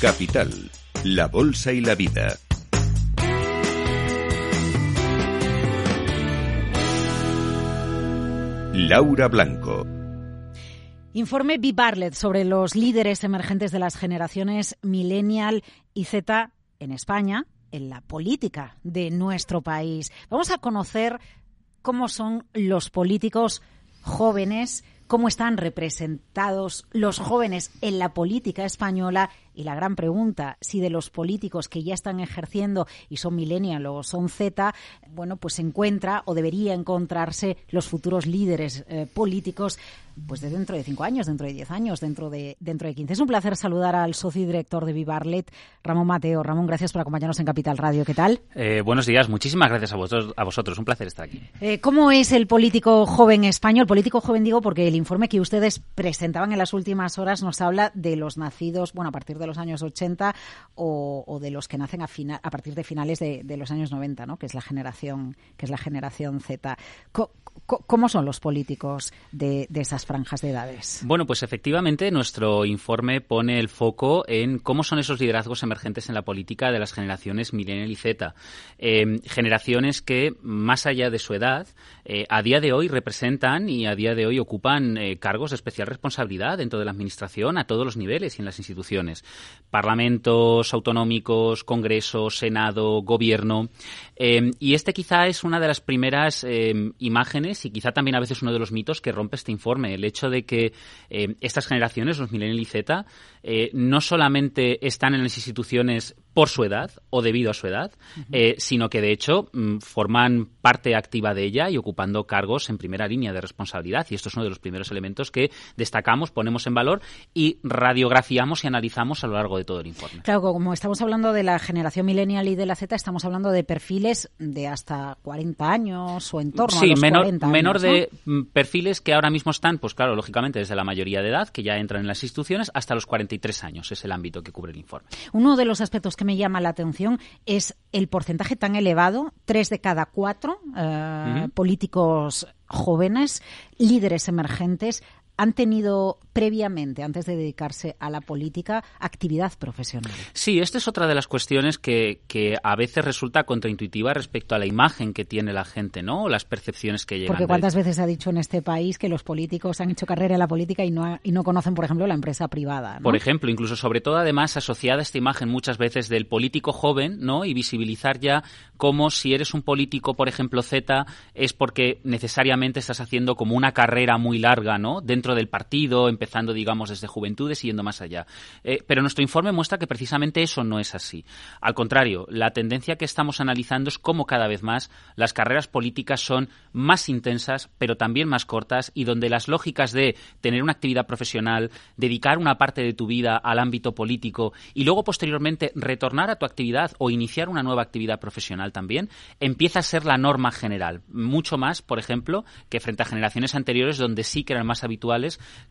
Capital, la Bolsa y la Vida. Laura Blanco. Informe B. Sobre los líderes emergentes de las generaciones millennial y Z en España, en la política de nuestro país. Vamos a conocer cómo son los políticos jóvenes, cómo están representados los jóvenes en la política española y la gran pregunta, si de los políticos que ya están ejerciendo y son millennial o son Z, bueno, pues se encuentra o debería encontrarse los futuros líderes eh, políticos pues de dentro de cinco años, dentro de diez años, dentro de, dentro de quince. Es un placer saludar al socio y director de Vivarlet, Ramón Mateo. Ramón, gracias por acompañarnos en Capital Radio. ¿Qué tal? Eh, buenos días, muchísimas gracias a vosotros, a vosotros. Un placer estar aquí. Eh, ¿Cómo es el político joven español? Político joven digo porque el informe que ustedes presentaban en las últimas horas nos habla de los nacidos, bueno, a partir de los años 80 o, de los que nacen a, a partir de finales de, los años 90, ¿no? que es la generación, que es la generación Z. ¿Cómo, son los políticos de, esas franjas de edades? Bueno, pues efectivamente nuestro informe pone el foco en cómo son esos liderazgos emergentes en la política de las generaciones millennial y Z. Em, generaciones que, más allá de su edad, eh, a día de hoy representan y a día de hoy ocupan eh, cargos de especial responsabilidad dentro de la administración a todos los niveles y en las instituciones parlamentos autonómicos, Congreso, Senado, Gobierno. Eh, y este quizá es una de las primeras eh, imágenes y quizá también a veces uno de los mitos que rompe este informe. El hecho de que eh, estas generaciones, los millennials y Z, no solamente están en las instituciones por su edad o debido a su edad, sino que de hecho mm, forman parte activa de ella y ocupando cargos en primera línea de responsabilidad. Y esto es uno de los primeros elementos que destacamos, ponemos en valor y radiografiamos y analizamos a lo largo de todo el informe. Claro, como estamos hablando de la generación millennial y de la Z, estamos hablando de perfiles de hasta 40 años o en torno a los menor, 40 años, menor de mm, perfiles que ahora mismo están, pues claro, lógicamente desde la mayoría de edad, que ya entran en las instituciones, hasta los 43 años, es el ámbito que cubre el informe. Uno de los aspectos que me llama la atención es el porcentaje tan elevado, tres de cada cuatro eh, políticos jóvenes, líderes emergentes, han tenido previamente, antes de dedicarse a la política, actividad profesional. Sí, esta es otra de las cuestiones que, que a veces resulta contraintuitiva respecto a la imagen que tiene la gente, ¿no? O las percepciones que llegan. Porque cuántas veces ha dicho en este país que los políticos han hecho carrera en la política y no, y no conocen, por ejemplo, la empresa privada. Por ejemplo, incluso sobre todo además asociada esta imagen muchas veces del político joven, ¿no? Y visibilizar ya como si eres un político, por ejemplo, Z, es porque necesariamente estás haciendo como una carrera muy larga, ¿no? Dentro del partido, empezando, digamos, desde juventudes y yendo más allá. Eh, pero nuestro informe muestra que precisamente eso no es así. Al contrario, la tendencia que estamos analizando es cómo cada vez más las carreras políticas son más intensas, pero también más cortas, y donde las lógicas de tener una actividad profesional, dedicar una parte de tu vida al ámbito político y luego posteriormente retornar a tu actividad o iniciar una nueva actividad profesional también, empieza a ser la norma general. Mucho más, por ejemplo, que frente a generaciones anteriores donde sí que eran más habituales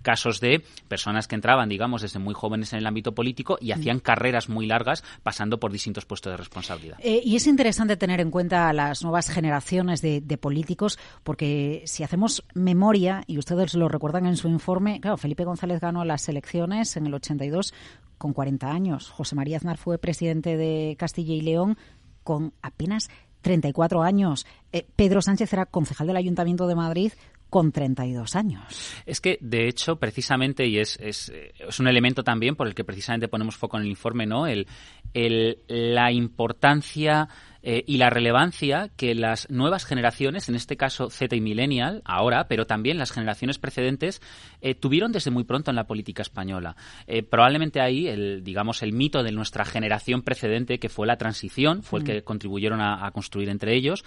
casos de personas que entraban, digamos, desde muy jóvenes en el ámbito político y hacían carreras muy largas pasando por distintos puestos de responsabilidad. Eh, y es interesante tener en cuenta a las nuevas generaciones de, políticos, porque si hacemos memoria, y ustedes lo recuerdan en su informe, claro, Felipe González ganó las elecciones en el 82 con 40 años. José María Aznar fue presidente de Castilla y León con apenas 34 años. Eh, Pedro Sánchez era concejal del Ayuntamiento de Madrid con 32 años. Es que, de hecho, precisamente, y es, es, es, un elemento también por el que precisamente ponemos foco en el informe, ¿no? El, el, la importancia eh, y la relevancia que las nuevas generaciones, en este caso Z y Millennial, ahora, pero también las generaciones precedentes, eh, tuvieron desde muy pronto en la política española. Eh, probablemente ahí, el, digamos, el mito de nuestra generación precedente, que fue la transición, fue el que mm. contribuyeron a, construir entre ellos,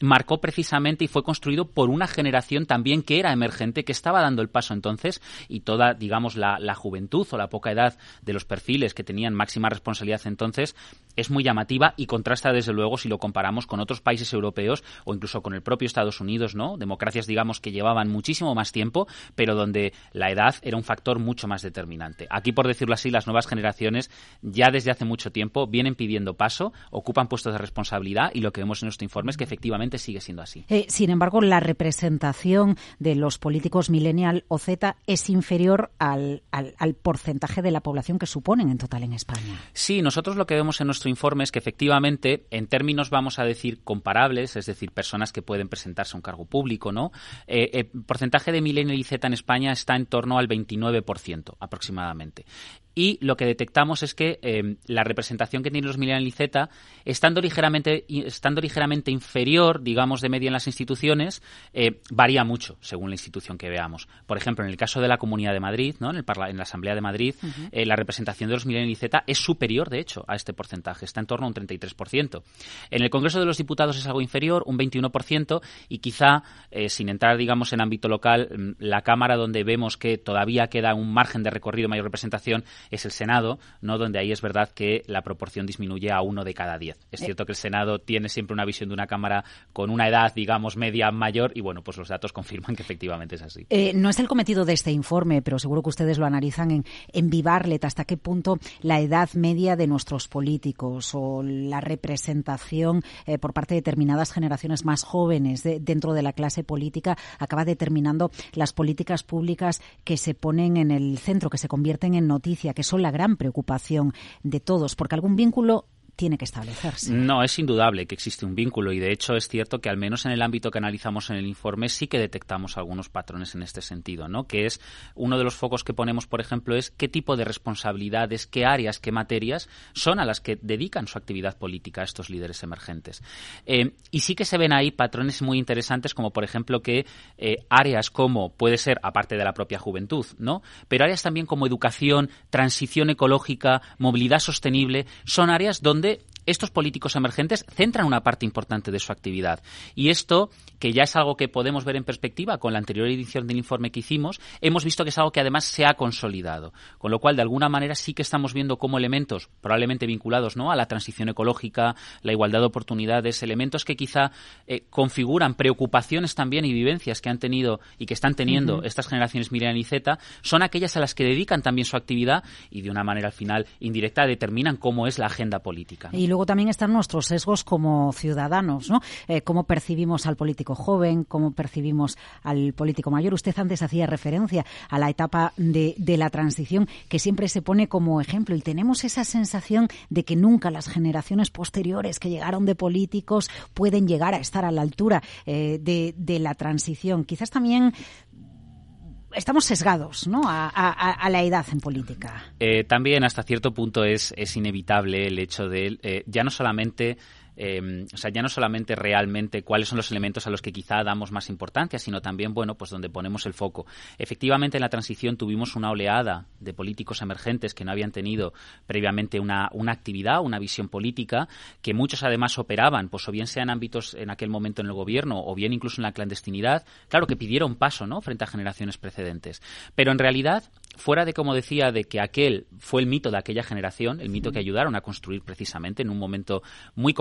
marcó precisamente y fue construido por una generación también que era emergente, que estaba dando el paso entonces, y toda, digamos, la, la juventud o la poca edad de los perfiles que tenían máxima responsabilidad entonces, es muy llamativa y contrasta desde luego, si lo comparamos con otros países europeos o incluso con el propio Estados Unidos, ¿no? Democracias, digamos, que llevaban muchísimo más tiempo, pero donde la edad era un factor mucho más determinante. Aquí, por decirlo así, las nuevas generaciones ya desde hace mucho tiempo vienen pidiendo paso, ocupan puestos de responsabilidad y lo que vemos en nuestro informe es que efectivamente sigue siendo así. Eh, sin embargo, la representación de los políticos millennial o Z es inferior al, al porcentaje de la población que suponen en total en España. Sí, nosotros lo que vemos en nuestro informe es que efectivamente, en términos vamos a decir comparables, es decir, personas que pueden presentarse a un cargo público, ¿no? Eh, el porcentaje de millennial y Z en España está en torno al 29% aproximadamente y lo que detectamos es que eh, la representación que tienen los millennials y Z, estando ligeramente, estando ligeramente inferior, digamos, de media en las instituciones, eh, varía mucho según la institución que veamos. Por ejemplo, en el caso de la Comunidad de Madrid, ¿no? en, el en la Asamblea de Madrid, eh, la representación de los millennials y Z es superior, de hecho, a este porcentaje, está en torno a un 33%. En el Congreso de los Diputados es algo inferior, un 21%, y quizá, sin entrar, digamos, en ámbito local, mm, la Cámara donde vemos que todavía queda un margen de recorrido, mayor representación, es el Senado, ¿no? donde ahí es verdad que la proporción disminuye a uno de cada diez. Es cierto que el Senado tiene siempre una visión de una Cámara con una edad, digamos, media mayor y, bueno, pues los datos confirman que efectivamente es así. Eh, no es el cometido de este informe, pero seguro que ustedes lo analizan en, en Vivarlet, hasta qué punto la edad media de nuestros políticos o la representación eh, por parte de determinadas generaciones más jóvenes dentro de la clase política acaba determinando las políticas públicas que se ponen en el centro, que se convierten en noticia, que son la gran preocupación de todos, porque algún vínculo tiene que establecerse. No, es indudable que existe un vínculo y de hecho es cierto que al menos en el ámbito que analizamos en el informe sí que detectamos algunos patrones en este sentido, ¿no? Que es uno de los focos que ponemos, por ejemplo, es qué tipo de responsabilidades, qué áreas, qué materias son a las que dedican su actividad política estos líderes emergentes. Eh, y sí que se ven ahí patrones muy interesantes como, por ejemplo, que eh, áreas como puede ser, aparte de la propia juventud, ¿no? Pero áreas también como educación, transición ecológica, movilidad sostenible, son áreas donde estos políticos emergentes centran una parte importante de su actividad. Y esto, que ya es algo que podemos ver en perspectiva con la anterior edición del informe que hicimos, hemos visto que es algo que además se ha consolidado. Con lo cual, de alguna manera, sí que estamos viendo como elementos probablemente vinculados ¿no? a la transición ecológica, la igualdad de oportunidades, elementos que quizá eh, configuran preocupaciones también y vivencias que han tenido y que están teniendo estas generaciones Miriam y Z, son aquellas a las que dedican también su actividad y de una manera al final indirecta determinan cómo es la agenda política luego también están nuestros sesgos como ciudadanos, ¿no? Eh, cómo percibimos al político joven, cómo percibimos al político mayor. Usted antes hacía referencia a la etapa de, la transición que siempre se pone como ejemplo y tenemos esa sensación de que nunca las generaciones posteriores que llegaron de políticos pueden llegar a estar a la altura eh, de, la transición. Quizás también estamos sesgados ¿no? a, la edad en política. Eh, también hasta cierto punto es, es inevitable el hecho de eh, ya no solamente eh, o sea, ya no solamente realmente cuáles son los elementos a los que quizá damos más importancia, sino también, bueno, pues donde ponemos el foco. Efectivamente, en la transición tuvimos una oleada de políticos emergentes que no habían tenido previamente una, una actividad, una visión política, que muchos además operaban, pues o bien sea en ámbitos en aquel momento en el gobierno, o bien incluso en la clandestinidad, claro que pidieron paso, ¿no?, frente a generaciones precedentes. Pero en realidad, fuera de, como decía, de que aquel fue el mito de aquella generación, el mito que ayudaron a construir precisamente en un momento muy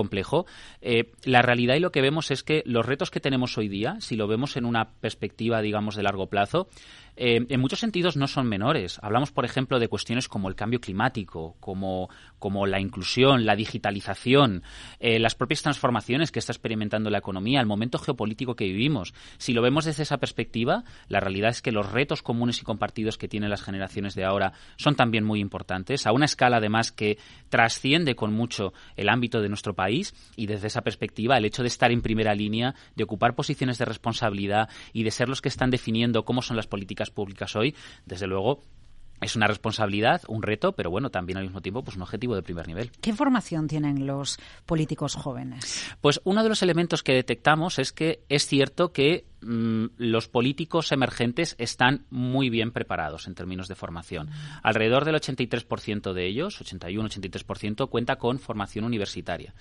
eh, la realidad y lo que vemos es que los retos que tenemos hoy día, si lo vemos en una perspectiva, digamos, de largo plazo, eh, en muchos sentidos no son menores. Hablamos, por ejemplo, de cuestiones como el cambio climático, como, como la inclusión, la digitalización, eh, las propias transformaciones que está experimentando la economía, el momento geopolítico que vivimos. Si lo vemos desde esa perspectiva, la realidad es que los retos comunes y compartidos que tienen las generaciones de ahora son también muy importantes, a una escala además que trasciende con mucho el ámbito de nuestro país y desde esa perspectiva el hecho de estar en primera línea, de ocupar posiciones de responsabilidad y de ser los que están definiendo cómo son las políticas públicas hoy, desde luego es una responsabilidad, un reto, pero bueno, también al mismo tiempo pues un objetivo de primer nivel. ¿Qué formación tienen los políticos jóvenes? Pues uno de los elementos que detectamos es que es cierto que los políticos emergentes están muy bien preparados en términos de formación. Alrededor del 83% de ellos, 81-83%, cuenta con formación universitaria.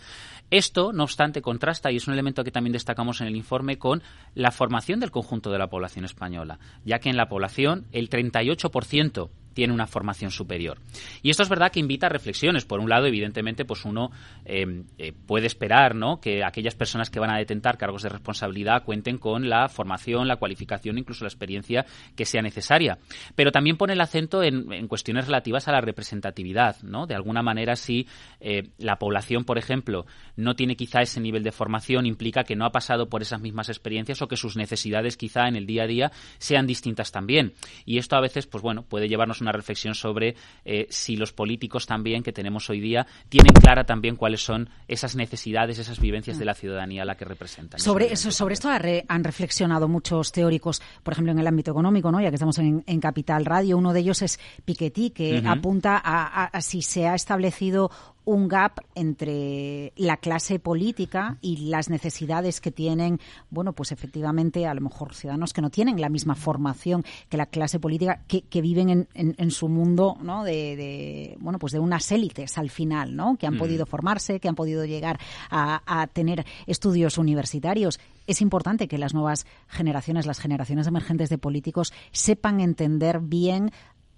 Esto, no obstante, contrasta, y es un elemento que también destacamos en el informe, con la formación del conjunto de la población española, ya que en la población el 38% tiene una formación superior. Y esto es verdad que invita a reflexiones. Por un lado, evidentemente, pues uno eh, eh, puede esperar ¿no? que aquellas personas que van a detentar cargos de responsabilidad cuenten con la formación, la cualificación, incluso la experiencia que sea necesaria. Pero también pone el acento en, cuestiones relativas a la representatividad. ¿no? De alguna manera, si eh, la población, por ejemplo, no tiene quizá ese nivel de formación, implica que no ha pasado por esas mismas experiencias o que sus necesidades quizá en el día a día sean distintas también. Y esto a veces, pues bueno, puede llevarnos una reflexión sobre eh, si los políticos también que tenemos hoy día tienen clara también cuáles son esas necesidades, esas vivencias de la ciudadanía a la que representan. Sobre eso, sobre esto han reflexionado muchos teóricos, por ejemplo, en el ámbito económico, ¿no? ya que estamos en, Capital Radio. Uno de ellos es Piketty, que apunta a si se ha establecido un gap entre la clase política y las necesidades que tienen, bueno, pues efectivamente, a lo mejor ciudadanos que no tienen la misma formación que la clase política, que, que viven en, en, su mundo, ¿no? De, bueno, pues de unas élites al final, ¿no? Que han mm. podido formarse, que han podido llegar a, a tener estudios universitarios es importante que las nuevas generaciones, las generaciones emergentes de políticos, sepan entender bien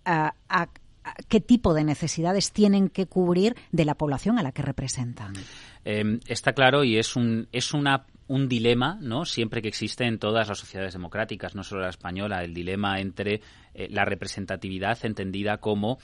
a, a, qué tipo de necesidades tienen que cubrir de la población a la que representan. Em, está claro y es un, es una un dilema, ¿no? Siempre que existe en todas las sociedades democráticas, no solo la española, el dilema entre eh, la representatividad entendida como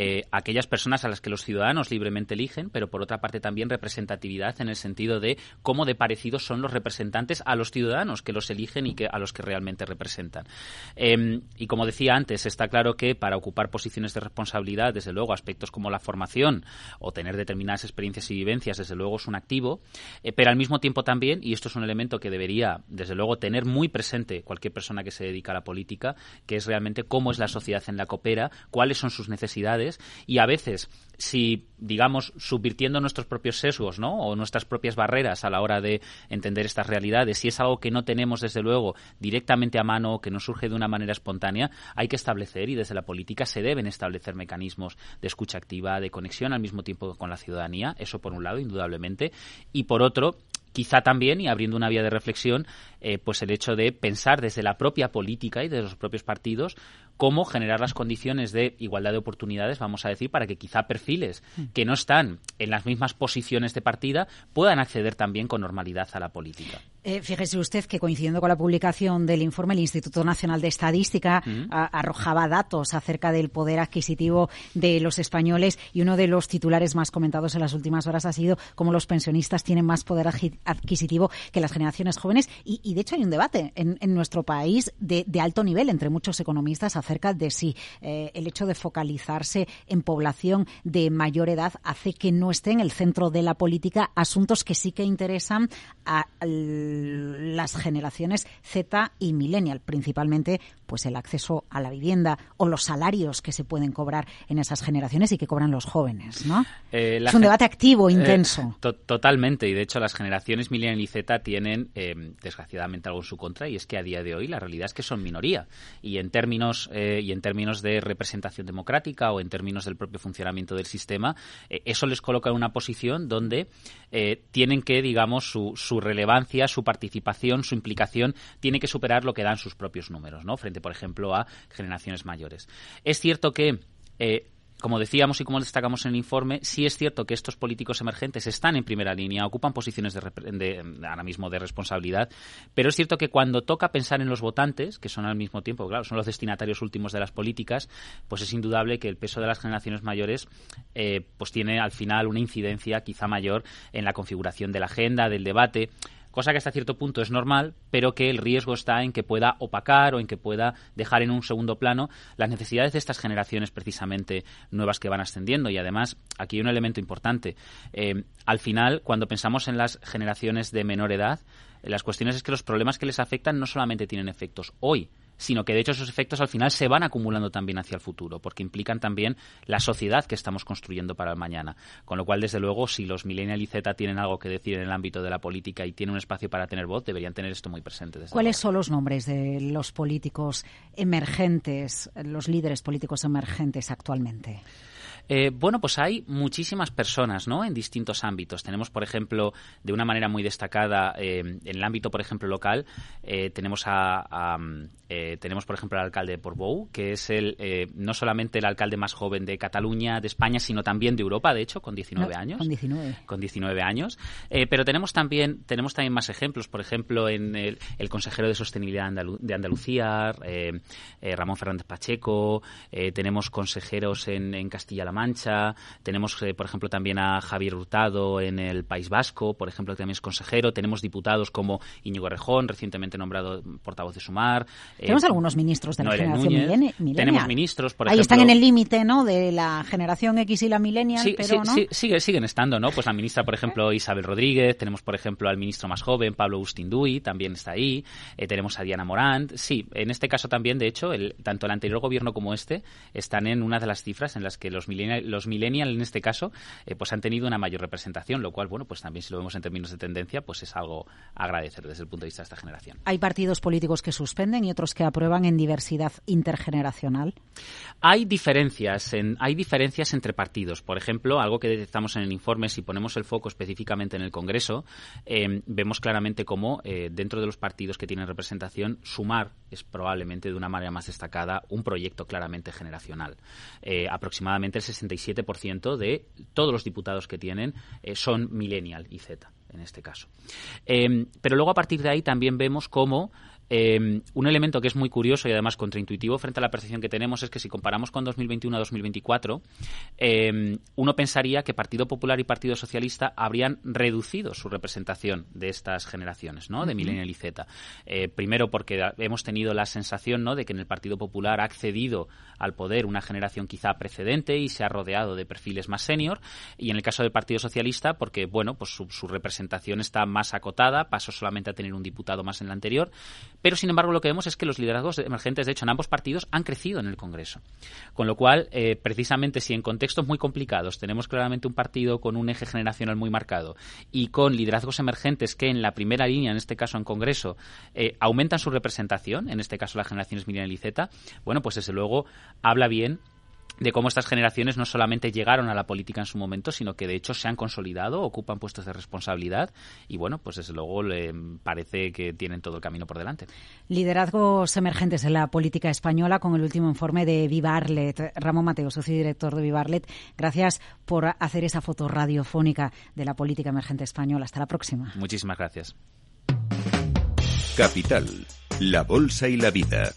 eh, aquellas personas a las que los ciudadanos libremente eligen, pero por otra parte también representatividad en el sentido de cómo de parecidos son los representantes a los ciudadanos que los eligen y que a los que realmente representan. Em, y como decía antes, está claro que para ocupar posiciones de responsabilidad, desde luego, aspectos como la formación o tener determinadas experiencias y vivencias, desde luego es un activo, eh, pero al mismo tiempo también, y esto es un elemento que debería, desde luego, tener muy presente cualquier persona que se dedica a la política, que es realmente cómo es la sociedad en la que opera, cuáles son sus necesidades y a veces si, digamos, subvirtiendo nuestros propios sesgos, ¿no? O nuestras propias barreras a la hora de entender estas realidades, si es algo que no tenemos, desde luego, directamente a mano, que no surge de una manera espontánea, hay que establecer, y desde la política se deben establecer mecanismos de escucha activa, de conexión al mismo tiempo con la ciudadanía, eso por un lado, indudablemente, y por otro, quizá también, y abriendo una vía de reflexión, eh, pues el hecho de pensar desde la propia política y de los propios partidos cómo generar las condiciones de igualdad de oportunidades, vamos a decir, para que quizá perfiles mm. que no están en las mismas posiciones de partida puedan acceder también con normalidad a la política. Eh, fíjese usted que coincidiendo con la publicación del informe, el Instituto Nacional de Estadística mm. arrojaba datos acerca del poder adquisitivo de los españoles y uno de los titulares más comentados en las últimas horas ha sido cómo los pensionistas tienen más poder adquisitivo que las generaciones jóvenes y, de hecho hay un debate en, nuestro país de, alto nivel entre muchos economistas acerca de si eh, el hecho de focalizarse en población de mayor edad hace que no esté en el centro de la política asuntos que sí que interesan a las generaciones Z y millennial, principalmente pues el acceso a la vivienda o los salarios que se pueden cobrar en esas generaciones y que cobran los jóvenes, ¿no? Eh, es un debate activo, eh, intenso. totalmente, y de hecho las generaciones millennial y Z tienen eh, desgraciadamente algo en su contra y es que a día de hoy la realidad es que son minoría y en términos y en términos de representación democrática o en términos del propio funcionamiento del sistema eso les coloca en una posición donde tienen que digamos su, su relevancia, su participación, su implicación tiene que superar lo que dan sus propios números, ¿no? Frente por ejemplo, a generaciones mayores. Es cierto que eh, como decíamos y como destacamos en el informe, sí es cierto que estos políticos emergentes están en primera línea, ocupan posiciones de, ahora mismo de responsabilidad, pero es cierto que cuando toca pensar en los votantes, que son al mismo tiempo, claro, son los destinatarios últimos de las políticas, pues es indudable que el peso de las generaciones mayores eh, pues tiene al final una incidencia quizá mayor en la configuración de la agenda, del debate cosa que hasta cierto punto es normal, pero que el riesgo está en que pueda opacar o en que pueda dejar en un segundo plano las necesidades de estas generaciones precisamente nuevas que van ascendiendo. Y además, aquí hay un elemento importante. Eh, al final, cuando pensamos en las generaciones de menor edad, las cuestiones es que los problemas que les afectan no solamente tienen efectos hoy, sino que de hecho esos efectos al final se van acumulando también hacia el futuro, porque implican también la sociedad que estamos construyendo para el mañana. Con lo cual, desde luego, si los millennial y Z tienen algo que decir en el ámbito de la política y tienen un espacio para tener voz, deberían tener esto muy presente. ¿Cuáles son los nombres de los políticos emergentes, los líderes políticos emergentes actualmente? Eh, bueno, pues hay muchísimas personas, ¿no? En distintos ámbitos. Tenemos, por ejemplo, de una manera muy destacada, eh, en el ámbito, por ejemplo, local, eh, tenemos a, tenemos, por ejemplo, al alcalde de Portbou, que es el no solamente el alcalde más joven de Cataluña, de España, sino también de Europa, de hecho, con 19 años. Con 19. Con 19 años. pero tenemos también, tenemos también más ejemplos, por ejemplo, en el, consejero de Sostenibilidad de Andalucía, Ramón Fernández Pacheco, tenemos consejeros en, en Castilla-La Mancha, tenemos, eh, por ejemplo, también a Javier Hurtado en el País Vasco, por ejemplo, que también es consejero, tenemos diputados como Íñigo Rejón, recientemente nombrado portavoz de Sumar. Eh, tenemos algunos ministros de la generación milenial. Tenemos ministros, por Ahí están en el límite, ¿no?, de la generación X y la millennial, sí, pero sí, sigue, siguen estando, ¿no? Pues la ministra, por ejemplo, Isabel Rodríguez, tenemos, por ejemplo, al ministro más joven, Pablo Dui, también está ahí, eh, tenemos a Diana Morant, sí, en este caso también, de hecho, el, tanto el anterior gobierno como este están en una de las cifras en las que los millennials los millennials en este caso eh, pues han tenido una mayor representación, lo cual, bueno, pues también si lo vemos en términos de tendencia, pues es algo a agradecer desde el punto de vista de esta generación. ¿Hay partidos políticos que suspenden y otros que aprueban en diversidad intergeneracional? Hay diferencias, en, hay diferencias entre partidos. Por ejemplo, algo que detectamos en el informe, si ponemos el foco específicamente en el Congreso, eh, vemos claramente cómo eh, dentro de los partidos que tienen representación, sumar es probablemente de una manera más destacada un proyecto claramente generacional. aproximadamente el 67% de todos los diputados que tienen eh, son millennial y Z en este caso. Em, pero luego a partir de ahí también vemos cómo Em, un elemento que es muy curioso y además contraintuitivo frente a la percepción que tenemos es que si comparamos con 2021 a 2024, em, uno pensaría que Partido Popular y Partido Socialista habrían reducido su representación de estas generaciones, ¿no? De Millennial y Z. Eh, primero porque hemos tenido la sensación, ¿no? De que en el Partido Popular ha accedido al poder una generación quizá precedente y se ha rodeado de perfiles más senior. Y en el caso del Partido Socialista, porque, bueno, pues su, su representación está más acotada, pasó solamente a tener un diputado más en la anterior pero, sin embargo, lo que vemos es que los liderazgos emergentes, de hecho, en ambos partidos han crecido en el Congreso. Con lo cual, eh, precisamente, si en contextos muy complicados tenemos claramente un partido con un eje generacional muy marcado y con liderazgos emergentes que en la primera línea, en este caso en Congreso, eh, aumentan su representación, en este caso las generaciones millennial y Z, bueno, pues desde luego habla bien de cómo estas generaciones no solamente llegaron a la política en su momento, sino que de hecho se han consolidado, ocupan puestos de responsabilidad y bueno, pues desde luego le parece que tienen todo el camino por delante. Liderazgos emergentes en la política española con el último informe de Vivarlet. Ramón Mateo, socio director de Vivarlet, gracias por hacer esa foto radiofónica de la política emergente española. Hasta la próxima. Muchísimas gracias. Capital, la Bolsa y la Vida.